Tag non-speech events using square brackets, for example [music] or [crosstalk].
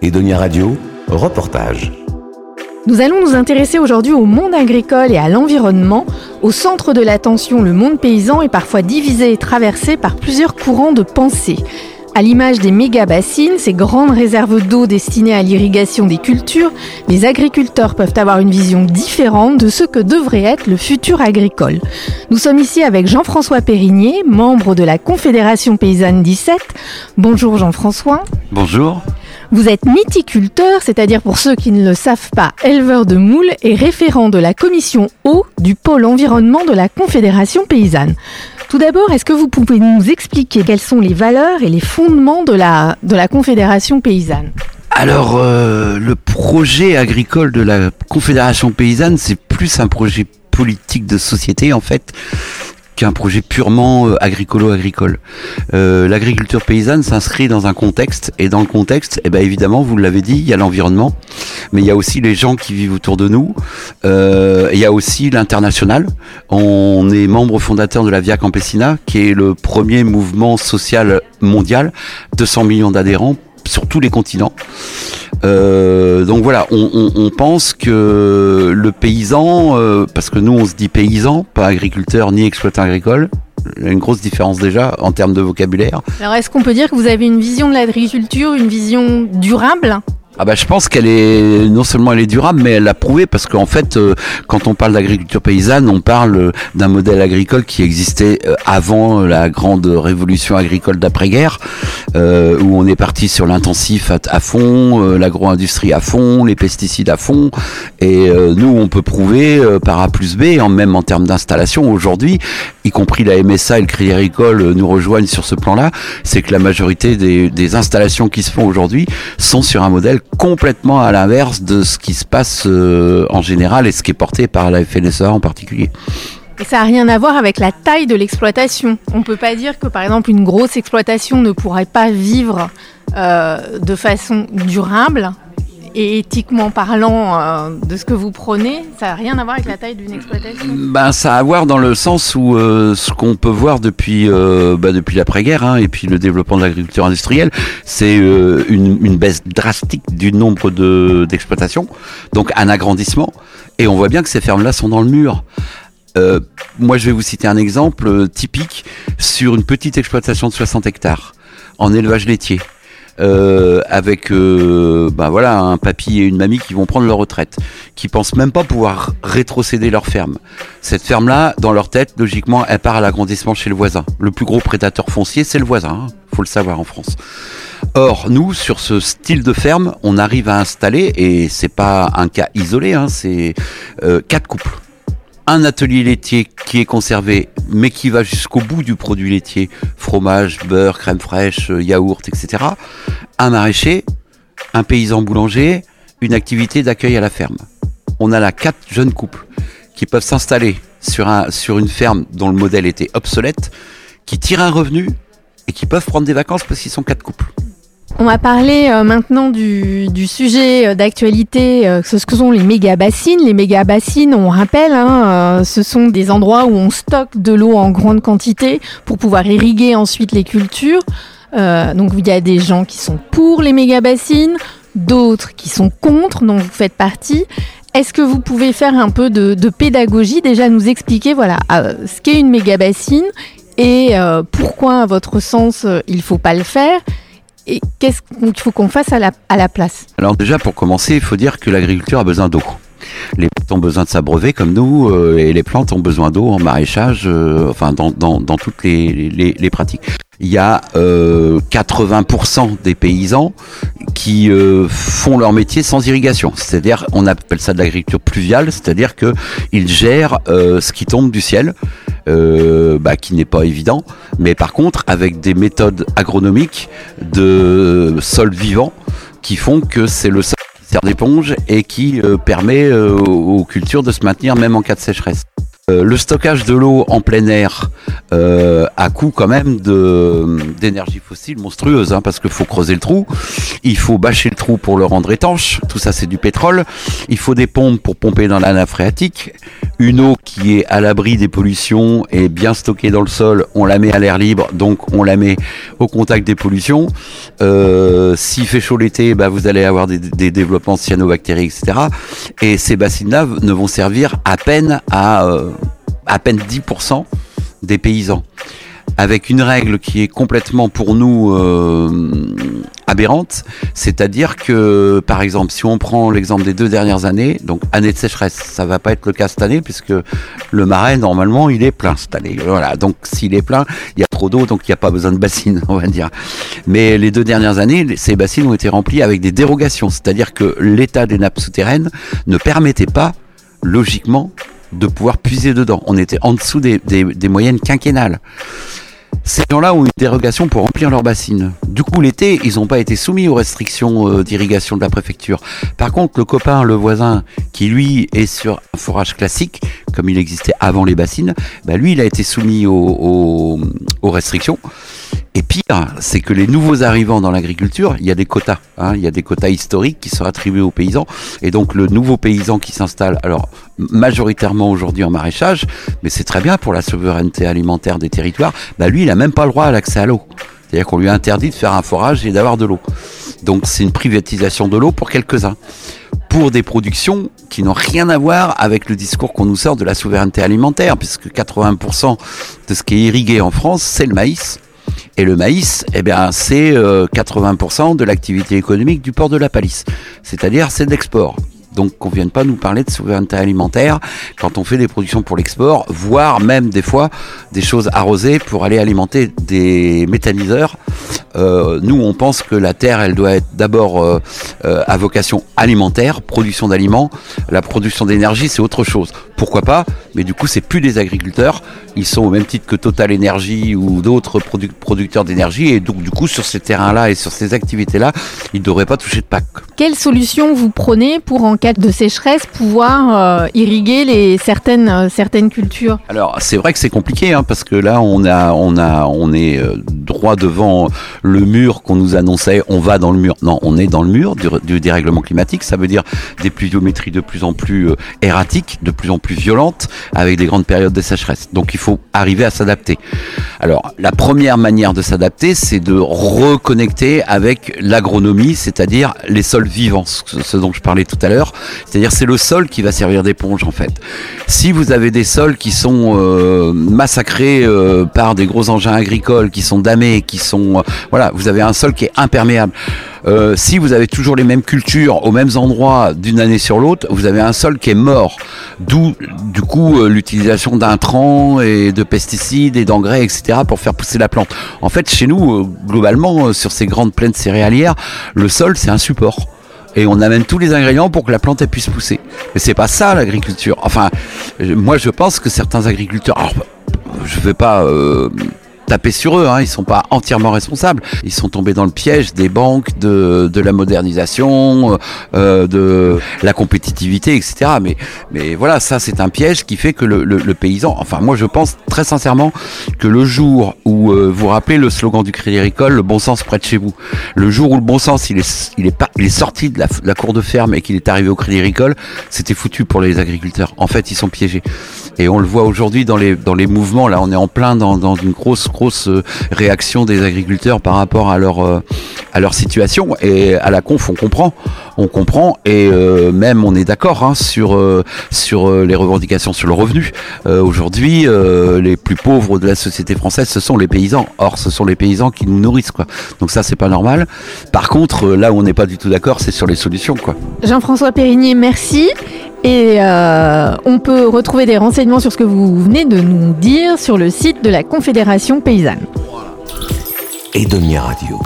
Edonia Radio, reportage. Nous allons nous intéresser aujourd'hui au monde agricole et à l'environnement. Au centre de l'attention, le monde paysan est parfois divisé et traversé par plusieurs courants de pensée. À l'image des méga-bassines, ces grandes réserves d'eau destinées à l'irrigation des cultures, les agriculteurs peuvent avoir une vision différente de ce que devrait être le futur agricole. Nous sommes ici avec Jean-François Périgné, membre de la Confédération paysanne 17. Bonjour Jean-François. Bonjour. Vous êtes mythiculteur, c'est-à-dire pour ceux qui ne le savent pas, éleveur de moules et référent de la commission eau du pôle environnement de la Confédération paysanne. Tout d'abord, est-ce que vous pouvez nous expliquer quelles sont les valeurs et les fondements de la, de la Confédération paysanne? Alors, euh, le projet agricole de la Confédération paysanne, c'est plus un projet politique de société en fait qu'un projet purement euh, agricolo-agricole. Euh, L'agriculture paysanne s'inscrit dans un contexte, et dans le contexte, eh ben évidemment, vous l'avez dit, il y a l'environnement, mais il y a aussi les gens qui vivent autour de nous, euh, il y a aussi l'international. On est membre fondateur de la Via Campesina, qui est le premier mouvement social mondial, 200 millions d'adhérents sur tous les continents. Euh, donc voilà, on, pense que le paysan, euh, parce que nous on se dit paysan, pas agriculteur ni exploitant agricole, il y a une grosse différence déjà en termes de vocabulaire. Alors est-ce qu'on peut dire que vous avez une vision de l'agriculture, une vision durable? Ah bah je pense qu'elle est non seulement elle est durable, mais elle l'a prouvé parce qu'en fait, euh, quand on parle d'agriculture paysanne, on parle d'un modèle agricole qui existait euh, avant la grande révolution agricole d'après-guerre, euh, où on est parti sur l'intensif à, à, fond, euh, l'agro-industrie à fond, les pesticides à fond, et euh, nous on peut prouver par A plus B, en même en termes d'installation aujourd'hui, y compris la MSA et le Crédit Agricole nous rejoignent sur ce plan-là, c'est que la majorité des, des installations qui se font aujourd'hui sont sur un modèle complètement à l'inverse de ce qui se passe euh, en général et ce qui est porté par la FNSEA en particulier. Ça n'a rien à voir avec la taille de l'exploitation. On ne peut pas dire que par exemple une grosse exploitation ne pourrait pas vivre euh, de façon durable et éthiquement parlant euh, de ce que vous prenez, ça n'a rien à voir avec la taille d'une exploitation ben, Ça a à voir dans le sens où euh, ce qu'on peut voir depuis, euh, bah, depuis l'après-guerre hein, et puis le développement de l'agriculture industrielle, c'est une, baisse drastique du nombre d'exploitations, donc un agrandissement, et on voit bien que ces fermes-là sont dans le mur. Moi, je vais vous citer un exemple typique sur une petite exploitation de 60 hectares en élevage laitier euh, avec euh, bah voilà un papy et une mamie qui vont prendre leur retraite, qui pensent même pas pouvoir rétrocéder leur ferme. Cette ferme là, dans leur tête, logiquement, elle part à l'agrandissement chez le voisin. Le plus gros prédateur foncier, c'est le voisin. Hein, faut le savoir en France. Or, nous, sur ce style de ferme, on arrive à installer, et c'est pas un cas isolé, hein, c'est euh, quatre couples un atelier laitier qui est conservé, mais qui va jusqu'au bout du produit laitier, fromage, beurre, crème fraîche, yaourt, etc. Un maraîcher, un paysan boulanger, une activité d'accueil à la ferme. On a là quatre jeunes couples qui peuvent s'installer sur une ferme dont le modèle était obsolète, qui tirent un revenu et qui peuvent prendre des vacances parce qu'ils sont quatre couples. On va parler euh, maintenant du, sujet d'actualité, euh, ce que sont les méga-bassines. Les méga-bassines, on rappelle, hein, euh, ce sont des endroits où on stocke de l'eau en grande quantité pour pouvoir irriguer ensuite les cultures. Euh, donc il y a des gens qui sont pour les méga-bassines, d'autres qui sont contre, dont vous faites partie. Est-ce que vous pouvez faire un peu de, de pédagogie, déjà nous expliquer voilà, euh, ce qu'est une méga-bassine et euh, pourquoi, à votre sens, il faut pas le faire? Et qu'est-ce qu'il faut qu'on fasse à la, place? Alors déjà, pour commencer, il faut dire que l'agriculture a besoin d'eau. Les plantes ont besoin de s'abreuver comme nous, euh, et les plantes ont besoin d'eau en maraîchage, euh, enfin dans, toutes les, pratiques. Il y a euh, 80% des paysans qui euh, font leur métier sans irrigation, c'est-à-dire on appelle ça de l'agriculture pluviale, c'est-à-dire que ils gèrent euh, ce qui tombe du ciel. Euh, bah, qui n'est pas évident, mais par contre avec des méthodes agronomiques de sol vivant qui font que c'est le sol qui sert d'éponge et qui euh, permet euh, aux cultures de se maintenir même en cas de sécheresse. Euh, le stockage de l'eau en plein air euh, à coût quand même de d'énergie fossile monstrueuse, hein, parce qu'il faut creuser le trou, il faut bâcher le trou pour le rendre étanche, tout ça c'est du pétrole, il faut des pompes pour pomper dans la nappe phréatique, une eau qui est à l'abri des pollutions et bien stockée dans le sol, on la met à l'air libre, donc on la met au contact des pollutions. Euh, S'il fait chaud l'été, bah, vous allez avoir des, des développements cyanobactériques, etc. Et ces bassines-là ne vont servir à peine à euh, à peine 10% des paysans. Avec une règle qui est complètement pour nous euh, aberrante, c'est-à-dire que, par exemple, si on prend l'exemple des deux dernières années, donc année de sécheresse, ça va pas être le cas cette année puisque le marais normalement il est plein cette année. Voilà, donc s'il est plein, il y a trop d'eau, donc il n'y a pas besoin de bassines, [laughs] on va dire. Mais les deux dernières années, ces bassines ont été remplies avec des dérogations, c'est-à-dire que l'état des nappes souterraines ne permettait pas, logiquement, de pouvoir puiser dedans. On était en dessous des, moyennes quinquennales. Ces gens-là ont eu une dérogation pour remplir leurs bassines. Du coup, l'été, ils n'ont pas été soumis aux restrictions euh, d'irrigation de la préfecture. Par contre, le copain, le voisin, qui lui est sur un forage classique, comme il existait avant les bassines, bah lui, il a été soumis aux restrictions. Et pire, c'est que les nouveaux arrivants dans l'agriculture, il y a des quotas. Hein, il y a des quotas historiques qui sont attribués aux paysans. Et donc le nouveau paysan qui s'installe, alors majoritairement aujourd'hui en maraîchage, mais c'est très bien pour la souveraineté alimentaire des territoires, bah lui, il n'a même pas le droit à l'accès à l'eau. C'est-à-dire qu'on lui interdit de faire un forage et d'avoir de l'eau. Donc c'est une privatisation de l'eau pour quelques-uns pour des productions qui n'ont rien à voir avec le discours qu'on nous sort de la souveraineté alimentaire, puisque 80% de ce qui est irrigué en France, c'est le maïs. Et le maïs, eh c'est 80% de l'activité économique du port de la Palisse. C'est-à-dire, c'est de l'export. Donc qu'on vienne pas nous parler de souveraineté alimentaire quand on fait des productions pour l'export, voire même des fois des choses arrosées pour aller alimenter des méthaniseurs. Euh, nous, on pense que la terre, elle doit être d'abord euh, euh, à vocation alimentaire, production d'aliments. La production d'énergie, c'est autre chose. Pourquoi pas? Mais du coup, c'est plus des agriculteurs. Ils sont au même titre que Total Energy ou d'autres produ producteurs d'énergie. Et donc, du coup, sur ces terrains-là et sur ces activités-là, ils ne devraient pas toucher de PAC. Quelle solution vous prenez pour, en cas de sécheresse, pouvoir irriguer les certaines, certaines cultures? Alors, c'est vrai que c'est compliqué, hein, parce que là, on, a, on, a, on est droit devant le mur qu'on nous annonçait. On va dans le mur. Non, on est dans le mur du, dérèglement climatique. Ça veut dire des pluviométries de plus en plus erratiques, de plus en plus violentes, avec des grandes périodes de sécheresse. Donc, il faut arriver à s'adapter. Alors, la première manière de s'adapter, c'est de reconnecter avec l'agronomie, c'est-à-dire les sols vivants, ce dont je parlais tout à l'heure. C'est-à-dire c'est le sol qui va servir d'éponge en fait. Si vous avez des sols qui sont euh, massacrés euh, par des gros engins agricoles, qui sont damés, qui sont... Voilà, vous avez un sol qui est imperméable. Euh, si vous avez toujours les mêmes cultures aux mêmes endroits d'une année sur l'autre, vous avez un sol qui est mort. D'où, du coup, euh, l'utilisation d'intrants et de pesticides et d'engrais, etc., pour faire pousser la plante. En fait, chez nous, euh, globalement, sur ces grandes plaines céréalières, le sol, c'est un support et on amène tous les ingrédients pour que la plante puisse pousser. Mais c'est pas ça l'agriculture. Enfin, moi je pense que certains agriculteurs, alors, je vais pas taper sur eux, hein, ils sont pas entièrement responsables. Ils sont tombés dans le piège des banques, de, de la modernisation, euh, de la compétitivité, etc. Mais, mais voilà, ça c'est un piège qui fait que le, le, le, paysan, enfin moi je pense très sincèrement que le jour où euh, vous rappelez le slogan du Crédit Agricole, le bon sens près de chez vous, le jour où le bon sens il est, il est, pas, il est sorti de la, de la cour de ferme et qu'il est arrivé au Crédit Agricole, c'était foutu pour les agriculteurs. En fait, ils sont piégés. Et on le voit aujourd'hui dans les, dans les mouvements, là on est en plein dans, dans une grosse grosse euh, réaction des agriculteurs par rapport à leur euh, à leur situation et à la conf on comprend. On comprend et euh, même on est d'accord hein, sur sur les revendications sur le revenu. Aujourd'hui les plus pauvres de la société française ce sont les paysans. Or ce sont les paysans qui nous nourrissent quoi. Donc ça c'est pas normal. Par contre là où on n'est pas du tout d'accord c'est sur les solutions quoi. Jean-François Périgny merci et euh, on peut retrouver des renseignements sur ce que vous venez de nous dire sur le site de la Confédération paysanne. Et demi radio.